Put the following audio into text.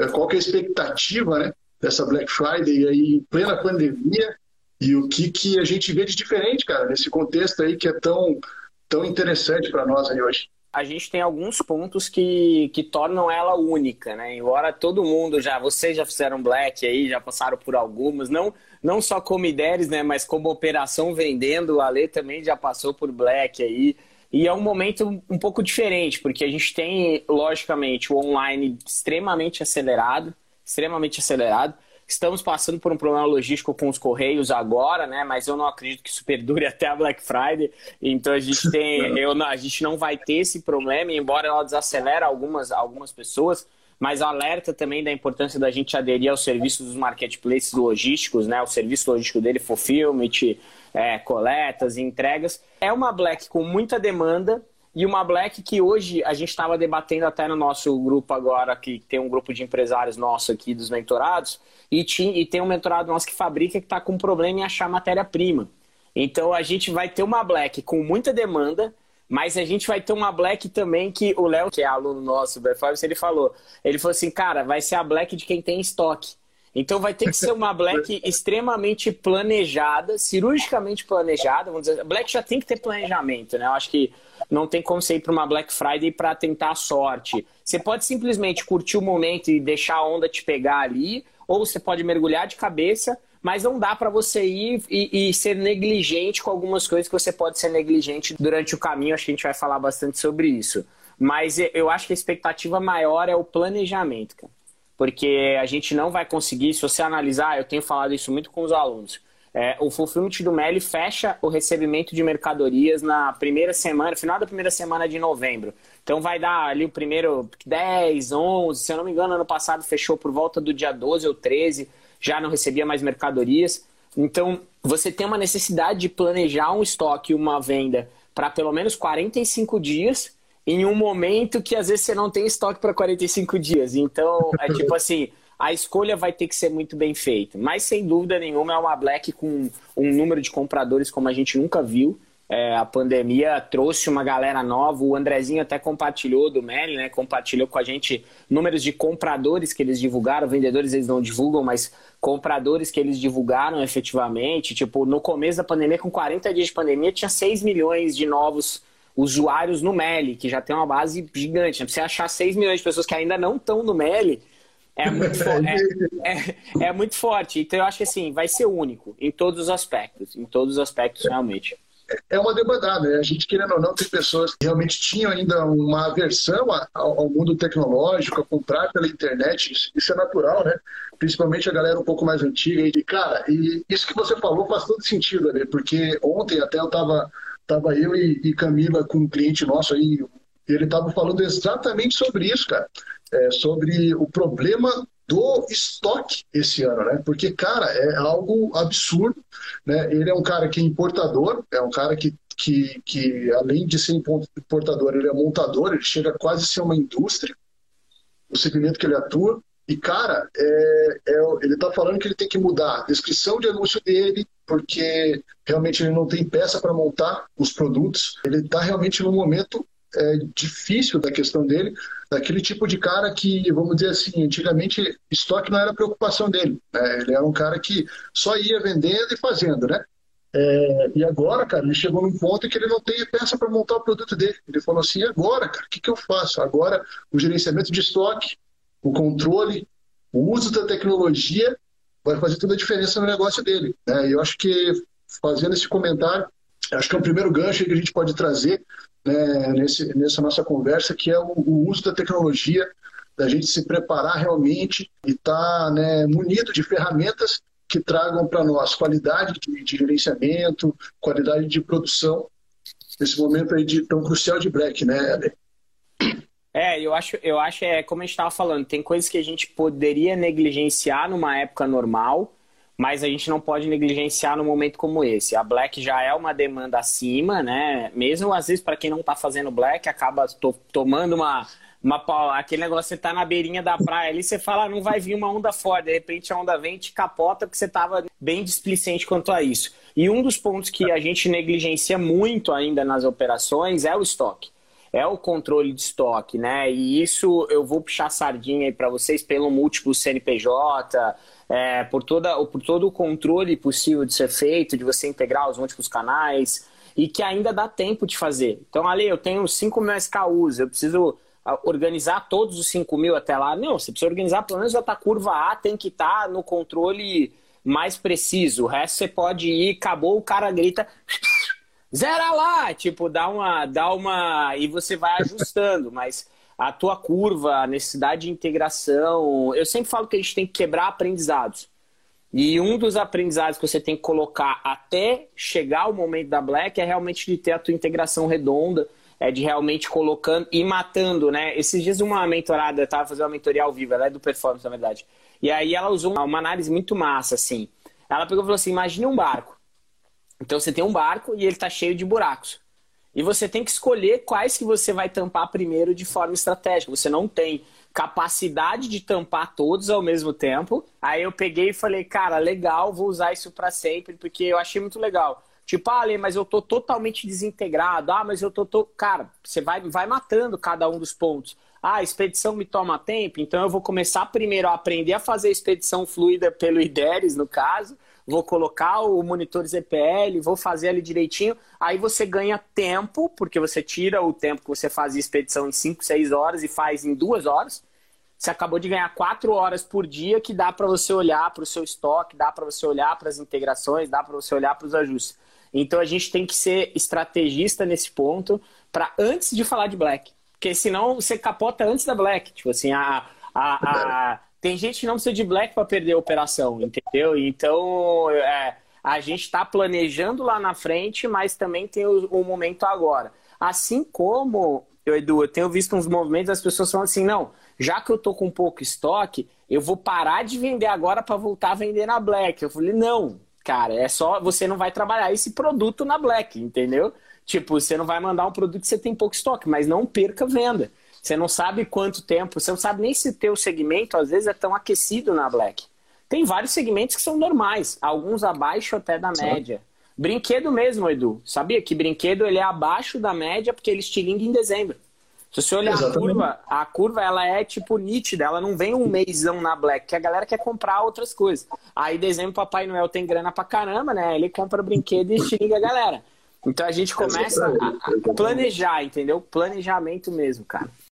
é, qual que é a expectativa né, dessa Black Friday aí em plena pandemia e o que, que a gente vê de diferente, cara, nesse contexto aí que é tão, tão interessante para nós aí hoje a gente tem alguns pontos que, que tornam ela única, né? Embora todo mundo já, vocês já fizeram black aí, já passaram por algumas, não não só como ideias, né, mas como operação vendendo, a Lê também já passou por black aí. E é um momento um pouco diferente, porque a gente tem, logicamente, o online extremamente acelerado, extremamente acelerado. Estamos passando por um problema logístico com os Correios agora, né? Mas eu não acredito que isso perdure até a Black Friday. Então a gente tem. eu, a gente não vai ter esse problema, embora ela desacelere algumas, algumas pessoas, mas alerta também da importância da gente aderir aos serviços dos marketplaces logísticos, né? O serviço logístico dele, fulfillment, é, coletas, entregas. É uma Black com muita demanda, e uma Black que hoje a gente estava debatendo até no nosso grupo agora, que tem um grupo de empresários nosso aqui dos mentorados, e, e tem um mentorado nosso que fabrica que está com problema em achar matéria-prima. Então a gente vai ter uma Black com muita demanda, mas a gente vai ter uma Black também que o Léo, que é aluno nosso do Performance, ele falou. Ele falou assim, cara, vai ser a Black de quem tem estoque. Então vai ter que ser uma Black extremamente planejada, cirurgicamente planejada. Vamos dizer, Black já tem que ter planejamento, né? Eu acho que não tem como você ir para uma Black Friday para tentar a sorte. Você pode simplesmente curtir o momento e deixar a onda te pegar ali, ou você pode mergulhar de cabeça, mas não dá para você ir e, e, ser negligente com algumas coisas que você pode ser negligente durante o caminho. Acho que a gente vai falar bastante sobre isso. Mas eu acho que a expectativa maior é o planejamento, cara. Porque a gente não vai conseguir, se você analisar, eu tenho falado isso muito com os alunos. É, o Fulfillment do Meli fecha o recebimento de mercadorias na primeira semana, final da primeira semana de novembro. Então vai dar ali o primeiro 10, 11, se eu não me engano, ano passado fechou por volta do dia 12 ou 13, já não recebia mais mercadorias. Então você tem uma necessidade de planejar um estoque, uma venda para pelo menos 45 dias em um momento que às vezes você não tem estoque para 45 dias. Então é tipo assim a escolha vai ter que ser muito bem feita. Mas, sem dúvida nenhuma, é uma Black com um número de compradores como a gente nunca viu. É, a pandemia trouxe uma galera nova. O Andrezinho até compartilhou do Meli, né? Compartilhou com a gente números de compradores que eles divulgaram. Vendedores eles não divulgam, mas compradores que eles divulgaram efetivamente. Tipo, no começo da pandemia, com 40 dias de pandemia, tinha 6 milhões de novos usuários no Meli, que já tem uma base gigante. Né? Pra você achar 6 milhões de pessoas que ainda não estão no Meli, é muito, é, é, é, muito forte. Então eu acho que assim, vai ser único em todos os aspectos. Em todos os aspectos, realmente. É uma demandada. Né? A gente, querendo ou não, tem pessoas que realmente tinham ainda uma aversão ao mundo tecnológico, a comprar pela internet. Isso é natural, né? Principalmente a galera um pouco mais antiga. E, cara, e isso que você falou faz todo sentido, né? Porque ontem até eu tava, tava eu e, e Camila com um cliente nosso aí, ele estava falando exatamente sobre isso, cara é, sobre o problema do estoque esse ano, né? Porque, cara, é algo absurdo, né? Ele é um cara que é importador, é um cara que, que, que além de ser importador, ele é montador, ele chega a quase a ser uma indústria, o segmento que ele atua. E, cara, é, é, ele está falando que ele tem que mudar a descrição de anúncio dele, porque realmente ele não tem peça para montar os produtos. Ele está realmente num momento é, difícil da questão dele, daquele tipo de cara que, vamos dizer assim, antigamente estoque não era preocupação dele. Né? Ele era um cara que só ia vendendo e fazendo, né? É, e agora, cara, ele chegou num ponto em que ele não tem peça para montar o produto dele. Ele falou assim: agora, cara, o que, que eu faço? Agora, o gerenciamento de estoque, o controle, o uso da tecnologia vai fazer toda a diferença no negócio dele. Né? E eu acho que, fazendo esse comentário, acho que é o primeiro gancho que a gente pode trazer né, nesse, nessa nossa conversa, que é o, o, uso da tecnologia, da gente se preparar realmente e estar tá, né, munido de ferramentas que tragam para nós qualidade de, de, gerenciamento, qualidade de produção, nesse momento aí de, tão crucial de Black, né, É, eu acho, eu acho é como a gente estava falando, tem coisas que a gente poderia negligenciar numa época normal, mas a gente não pode negligenciar no momento como esse. A Black já é uma demanda acima, né? Mesmo às vezes para quem não está fazendo Black, acaba to tomando uma, uma aquele negócio, você tá na beirinha da praia ali, você fala, ah, não vai vir uma onda forte, de repente a onda vem e te capota porque você estava bem displicente quanto a isso. E um dos pontos que a gente negligencia muito ainda nas operações é o estoque. É o controle de estoque, né? E isso eu vou puxar sardinha aí para vocês pelo múltiplo CNPJ, é, por, toda, por todo o controle possível de ser feito, de você integrar os múltiplos canais, e que ainda dá tempo de fazer. Então, ali, eu tenho 5 mil SKUs, eu preciso ah, organizar todos os 5 mil até lá. Não, você precisa organizar pelo menos a curva A, tem que estar tá no controle mais preciso. O resto você pode ir, acabou, o cara grita zera lá, tipo, dá uma, dá uma e você vai ajustando, mas a tua curva, a necessidade de integração, eu sempre falo que a gente tem que quebrar aprendizados. E um dos aprendizados que você tem que colocar até chegar o momento da Black é realmente de ter a tua integração redonda, é de realmente colocando e matando, né? Esses dias uma mentorada, eu tava fazendo uma mentoria ao vivo, ela é do performance, na verdade. E aí ela usou uma análise muito massa, assim. Ela pegou e falou assim: imagine um barco. Então você tem um barco e ele está cheio de buracos. E você tem que escolher quais que você vai tampar primeiro de forma estratégica. Você não tem capacidade de tampar todos ao mesmo tempo. Aí eu peguei e falei, cara, legal, vou usar isso para sempre, porque eu achei muito legal. Tipo, ah, mas eu tô totalmente desintegrado. Ah, mas eu tô, tô... Cara, você vai, vai matando cada um dos pontos. Ah, a expedição me toma tempo, então eu vou começar primeiro a aprender a fazer a expedição fluida pelo IDERES, no caso vou colocar o monitor ZPL, vou fazer ali direitinho. Aí você ganha tempo, porque você tira o tempo que você fazia expedição em 5, 6 horas e faz em 2 horas. Você acabou de ganhar 4 horas por dia que dá para você olhar para o seu estoque, dá para você olhar para as integrações, dá para você olhar para os ajustes. Então a gente tem que ser estrategista nesse ponto para antes de falar de Black. Porque senão você capota antes da Black. Tipo assim, a, a, a tem gente que não precisa de black para perder a operação, entendeu? Então, é, a gente está planejando lá na frente, mas também tem o, o, momento agora. Assim como, eu, Edu, eu tenho visto uns movimentos das pessoas falando assim, não, já que eu tô com pouco estoque, eu vou parar de vender agora para voltar a vender na black. Eu falei, não, cara, é só, você não vai trabalhar esse produto na black, entendeu? Tipo, você não vai mandar um produto que você tem pouco estoque, mas não perca venda. Você não sabe quanto tempo, você não sabe nem se teu segmento às vezes é tão aquecido na Black. Tem vários segmentos que são normais, alguns abaixo até da média. Brinquedo mesmo, Edu. Sabia que brinquedo ele é abaixo da média porque ele estilinga em dezembro. Se você olhar Exatamente. a curva, a curva ela é tipo nítida, ela não vem um mêsão na Black, que a galera quer comprar outras coisas. Aí dezembro Papai Noel tem grana pra caramba, né? Ele compra brinquedo e estilinga a galera. Então a gente começa a planejar, entendeu? Planejamento mesmo, cara.